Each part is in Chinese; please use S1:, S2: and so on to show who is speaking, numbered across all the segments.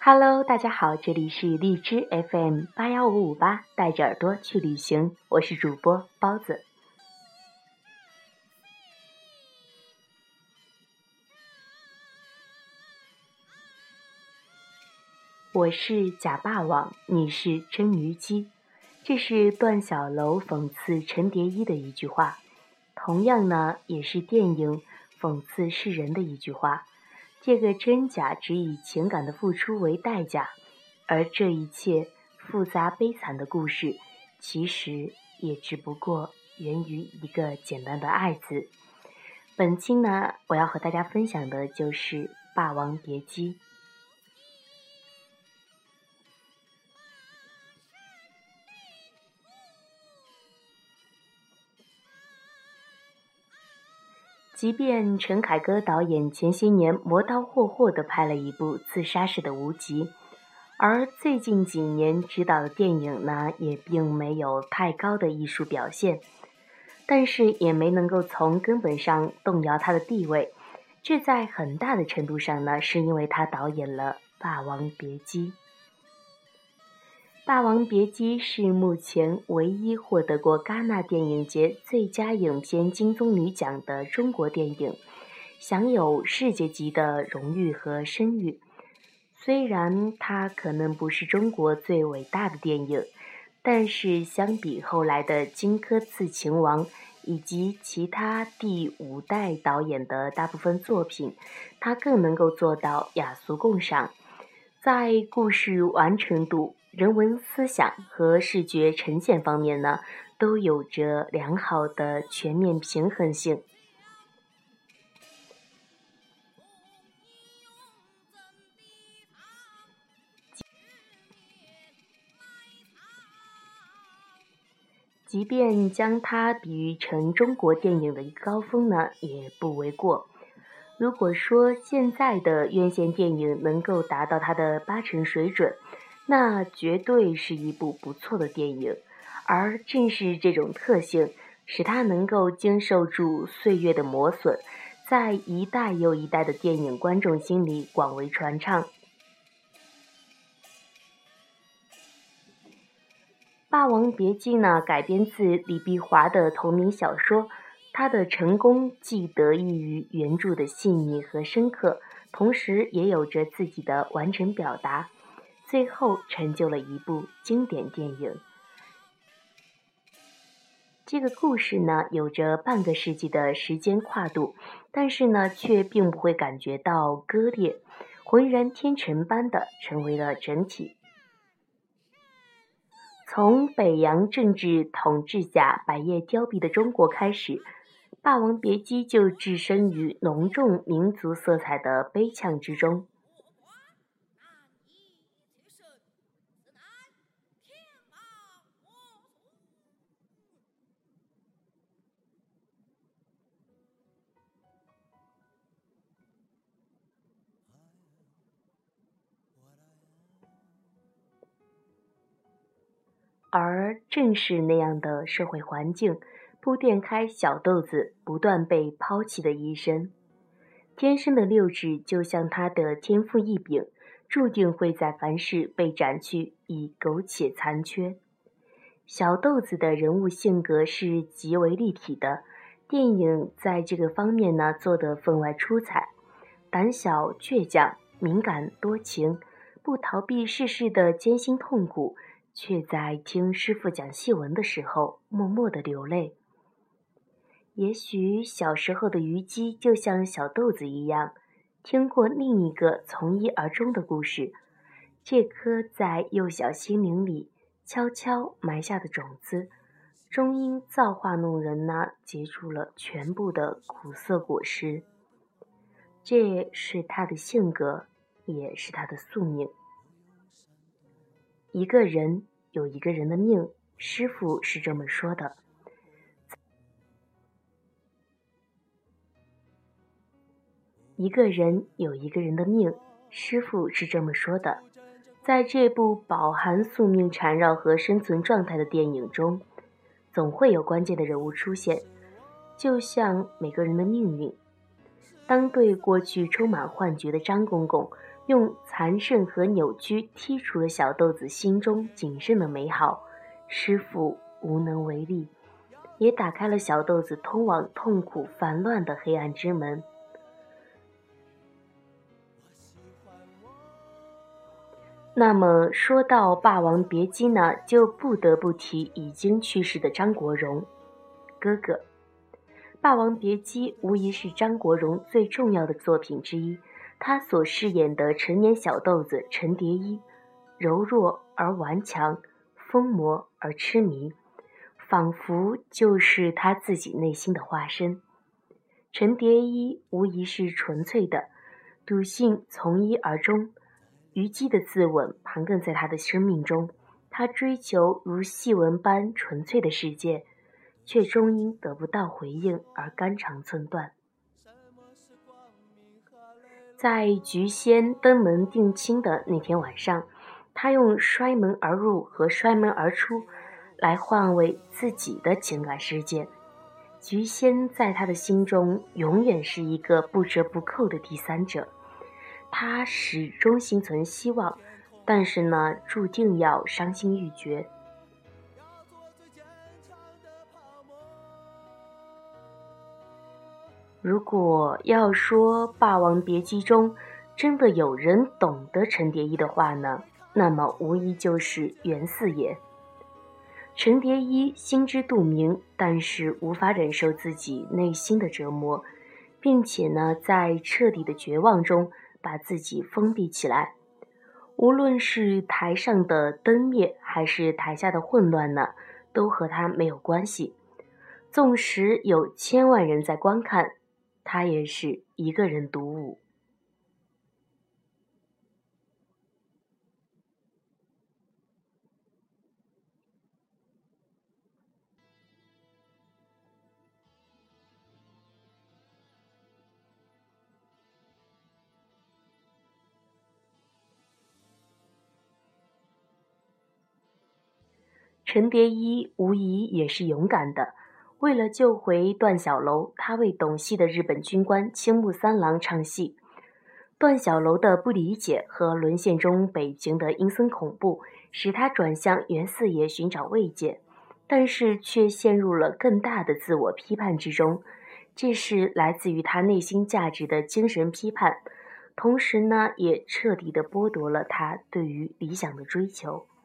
S1: Hello，大家好，这里是荔枝 FM 八幺五五八，带着耳朵去旅行，我是主播包子。我是假霸王，你是真虞姬，这是段小楼讽刺陈蝶衣的一句话，同样呢，也是电影讽刺世人的一句话。这个真假只以情感的付出为代价，而这一切复杂悲惨的故事，其实也只不过源于一个简单的“爱”字。本期呢，我要和大家分享的就是《霸王别姬》。即便陈凯歌导演前些年磨刀霍霍地拍了一部自杀式的无极，而最近几年执导的电影呢，也并没有太高的艺术表现，但是也没能够从根本上动摇他的地位。这在很大的程度上呢，是因为他导演了《霸王别姬》。《霸王别姬》是目前唯一获得过戛纳电影节最佳影片金棕榈奖的中国电影，享有世界级的荣誉和声誉。虽然它可能不是中国最伟大的电影，但是相比后来的《荆轲刺秦王》以及其他第五代导演的大部分作品，它更能够做到雅俗共赏，在故事完成度。人文思想和视觉呈现方面呢，都有着良好的全面平衡性。即便将它比喻成中国电影的一个高峰呢，也不为过。如果说现在的院线电影能够达到它的八成水准，那绝对是一部不错的电影，而正是这种特性，使它能够经受住岁月的磨损，在一代又一代的电影观众心里广为传唱。《霸王别姬》呢，改编自李碧华的同名小说，它的成功既得益于原著的细腻和深刻，同时也有着自己的完整表达。最后成就了一部经典电影。这个故事呢，有着半个世纪的时间跨度，但是呢，却并不会感觉到割裂，浑然天成般的成为了整体。从北洋政治统治下百业凋敝的中国开始，《霸王别姬》就置身于浓重民族色彩的悲怆之中。而正是那样的社会环境，铺垫开小豆子不断被抛弃的一生。天生的六指就像他的天赋异禀，注定会在凡事被斩去，以苟且残缺。小豆子的人物性格是极为立体的，电影在这个方面呢做得分外出彩。胆小倔强、敏感多情，不逃避世事的艰辛痛苦。却在听师傅讲戏文的时候，默默的流泪。也许小时候的虞姬就像小豆子一样，听过另一个从一而终的故事，这颗在幼小心灵里悄悄埋下的种子，终因造化弄人呢，结出了全部的苦涩果实。这是他的性格，也是他的宿命。一个人有一个人的命，师傅是这么说的。一个人有一个人的命，师傅是这么说的。在这部饱含宿命缠绕和生存状态的电影中，总会有关键的人物出现，就像每个人的命运。当对过去充满幻觉的张公公用残剩和扭曲剔除了小豆子心中仅剩的美好，师傅无能为力，也打开了小豆子通往痛苦烦乱的黑暗之门。那么说到《霸王别姬》呢，就不得不提已经去世的张国荣哥哥。《霸王别姬》无疑是张国荣最重要的作品之一。他所饰演的成年小豆子陈蝶衣，柔弱而顽强，疯魔而痴迷，仿佛就是他自己内心的化身。陈蝶衣无疑是纯粹的，笃信从一而终。虞姬的自刎盘亘在他的生命中，他追求如戏文般纯粹的世界，却终因得不到回应而肝肠寸断。在菊仙登门定亲的那天晚上，他用摔门而入和摔门而出来换位自己的情感世界。菊仙在他的心中永远是一个不折不扣的第三者。他始终心存希望，但是呢，注定要伤心欲绝。如果要说《霸王别姬》中真的有人懂得陈蝶衣的话呢，那么无疑就是袁四爷。陈蝶衣心知肚明，但是无法忍受自己内心的折磨，并且呢，在彻底的绝望中。把自己封闭起来，无论是台上的灯灭，还是台下的混乱呢，都和他没有关系。纵使有千万人在观看，他也是一个人独舞。陈蝶衣无疑也是勇敢的。为了救回段小楼，他为懂戏的日本军官青木三郎唱戏。段小楼的不理解和沦陷中北京的阴森恐怖，使他转向袁四爷寻找慰藉，但是却陷入了更大的自我批判之中。这是来自于他内心价值的精神批判，同时呢，也彻底的剥夺了他对于理想的追求。《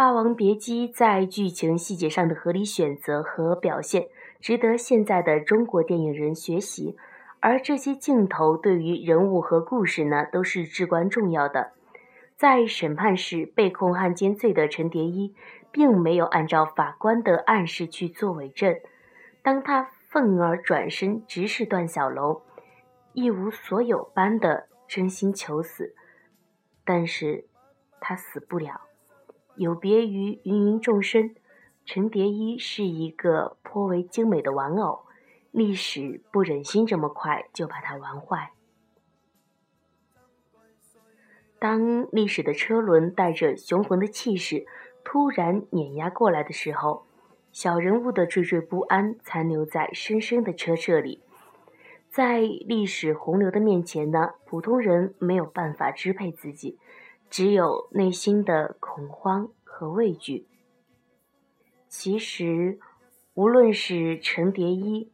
S1: 霸王别姬》在剧情细节上的合理选择和表现，值得现在的中国电影人学习。而这些镜头对于人物和故事呢，都是至关重要的。在审判时被控汉奸罪的陈蝶衣，并没有按照法官的暗示去做伪证。当他愤而转身直视段小楼，一无所有般的真心求死，但是他死不了。有别于芸芸众生，陈蝶衣是一个颇为精美的玩偶，历史不忍心这么快就把它玩坏。当历史的车轮带着雄浑的气势突然碾压过来的时候，小人物的惴惴不安残留在深深的车辙里。在历史洪流的面前呢，普通人没有办法支配自己。只有内心的恐慌和畏惧。其实，无论是陈蝶衣、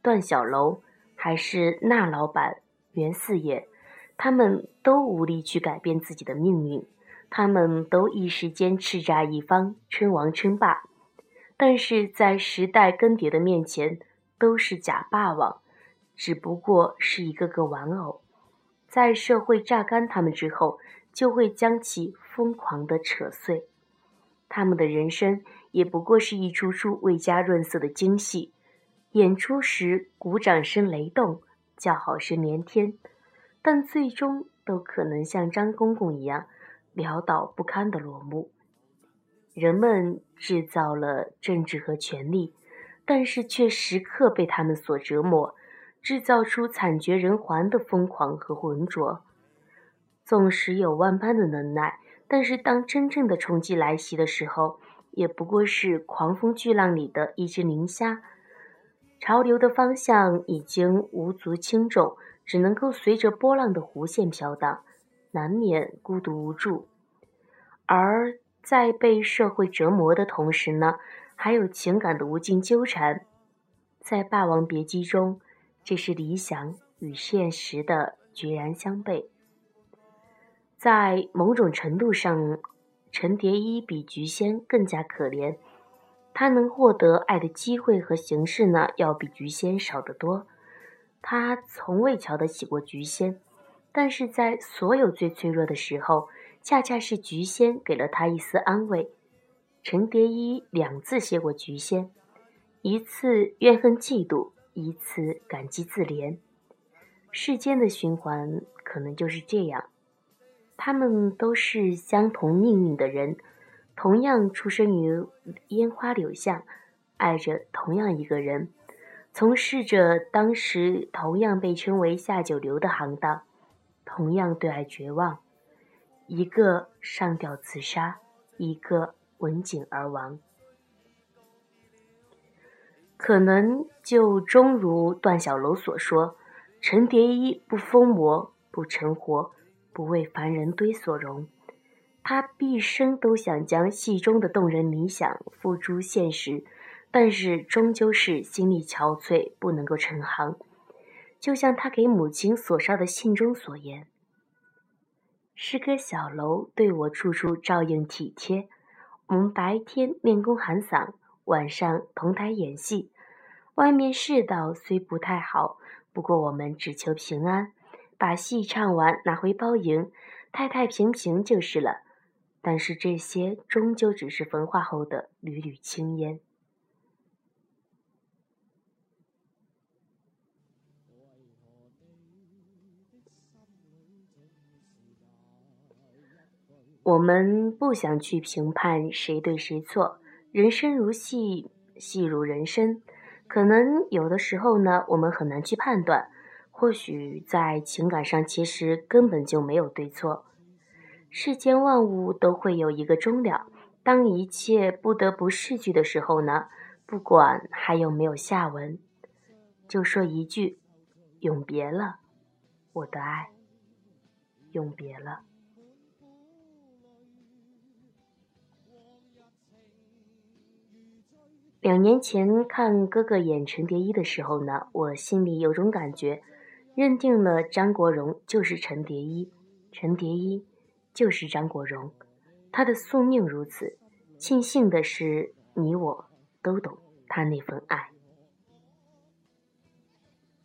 S1: 段小楼，还是那老板袁四爷，他们都无力去改变自己的命运。他们都一时间叱咤一方，称王称霸，但是在时代更迭的面前，都是假霸王，只不过是一个个玩偶。在社会榨干他们之后。就会将其疯狂地扯碎，他们的人生也不过是一出出未加润色的京戏，演出时鼓掌声雷动，叫好声连天，但最终都可能像张公公一样潦倒不堪的落幕。人们制造了政治和权力，但是却时刻被他们所折磨，制造出惨绝人寰的疯狂和浑浊。纵使有万般的能耐，但是当真正的冲击来袭的时候，也不过是狂风巨浪里的一只磷虾。潮流的方向已经无足轻重，只能够随着波浪的弧线飘荡，难免孤独无助。而在被社会折磨的同时呢，还有情感的无尽纠缠。在《霸王别姬》中，这是理想与现实的决然相悖。在某种程度上，陈蝶衣比菊仙更加可怜。他能获得爱的机会和形式呢，要比菊仙少得多。他从未瞧得起过菊仙，但是在所有最脆弱的时候，恰恰是菊仙给了他一丝安慰。陈蝶衣两次谢过菊仙，一次怨恨嫉妒，一次感激自怜。世间的循环可能就是这样。他们都是相同命运的人。同样出生于烟花柳巷，爱着同样一个人，从事着当时同样被称为下九流的行当，同样对爱绝望，一个上吊自杀，一个闻景而亡。可能就终如段小楼所说：“陈蝶衣不疯魔，不成活，不为凡人堆所容。”他毕生都想将戏中的动人理想付诸现实，但是终究是心力憔悴，不能够成行。就像他给母亲所烧的信中所言：“师哥小楼对我处处照应体贴，我们白天练功喊嗓，晚上同台演戏。外面世道虽不太好，不过我们只求平安，把戏唱完拿回包营，太太平平就是了。”但是这些终究只是焚化后的缕缕青烟。我们不想去评判谁对谁错，人生如戏，戏如人生。可能有的时候呢，我们很难去判断。或许在情感上，其实根本就没有对错。世间万物都会有一个终了，当一切不得不逝去的时候呢？不管还有没有下文，就说一句：永别了，我的爱，永别了。两年前看哥哥演陈蝶衣的时候呢，我心里有种感觉，认定了张国荣就是陈蝶衣，陈蝶衣。就是张国荣，他的宿命如此。庆幸的是，你我都懂他那份爱。